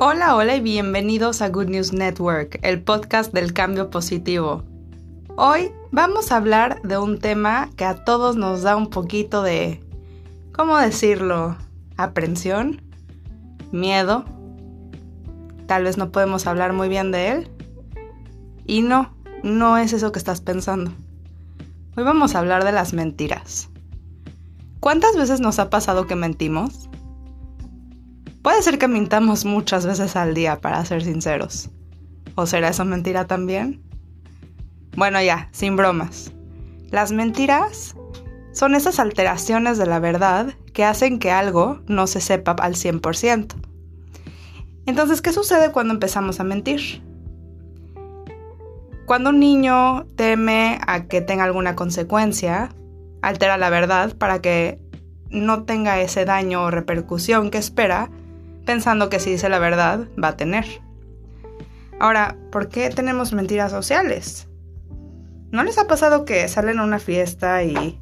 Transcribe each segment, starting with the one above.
Hola, hola y bienvenidos a Good News Network, el podcast del cambio positivo. Hoy vamos a hablar de un tema que a todos nos da un poquito de, ¿cómo decirlo? Aprensión, miedo. Tal vez no podemos hablar muy bien de él. Y no, no es eso que estás pensando. Hoy vamos a hablar de las mentiras. ¿Cuántas veces nos ha pasado que mentimos? Puede ser que mintamos muchas veces al día, para ser sinceros. ¿O será eso mentira también? Bueno, ya, sin bromas. Las mentiras son esas alteraciones de la verdad que hacen que algo no se sepa al 100%. Entonces, ¿qué sucede cuando empezamos a mentir? Cuando un niño teme a que tenga alguna consecuencia, altera la verdad para que no tenga ese daño o repercusión que espera pensando que si dice la verdad va a tener. Ahora, ¿por qué tenemos mentiras sociales? ¿No les ha pasado que salen a una fiesta y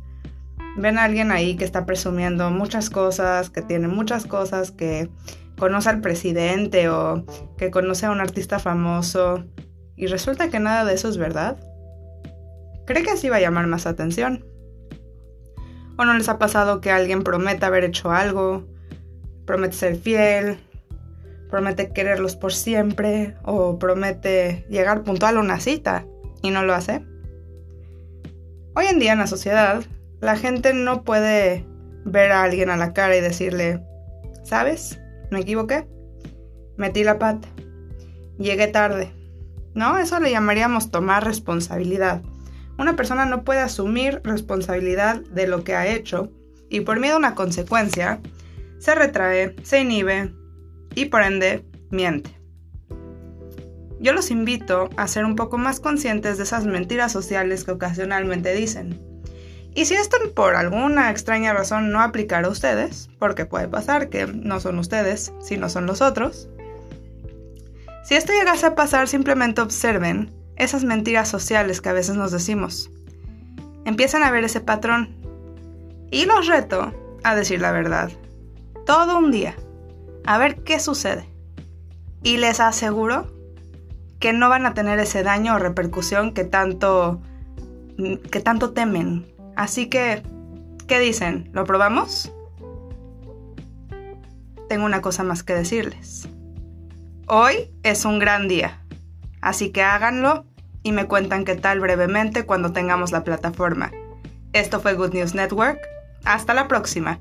ven a alguien ahí que está presumiendo muchas cosas, que tiene muchas cosas, que conoce al presidente o que conoce a un artista famoso y resulta que nada de eso es verdad? ¿Cree que así va a llamar más atención? ¿O no les ha pasado que alguien promete haber hecho algo promete ser fiel, promete quererlos por siempre o promete llegar puntual a una cita y no lo hace. Hoy en día en la sociedad, la gente no puede ver a alguien a la cara y decirle, ¿sabes? Me equivoqué. Metí la pata. Llegué tarde. No, eso le llamaríamos tomar responsabilidad. Una persona no puede asumir responsabilidad de lo que ha hecho y por miedo a una consecuencia, se retrae, se inhibe y por ende miente. Yo los invito a ser un poco más conscientes de esas mentiras sociales que ocasionalmente dicen. Y si esto por alguna extraña razón no aplicara a ustedes, porque puede pasar que no son ustedes, sino son los otros, si esto llegase a pasar, simplemente observen esas mentiras sociales que a veces nos decimos. Empiezan a ver ese patrón y los reto a decir la verdad todo un día a ver qué sucede. Y les aseguro que no van a tener ese daño o repercusión que tanto que tanto temen. Así que ¿qué dicen? ¿Lo probamos? Tengo una cosa más que decirles. Hoy es un gran día, así que háganlo y me cuentan qué tal brevemente cuando tengamos la plataforma. Esto fue Good News Network. Hasta la próxima.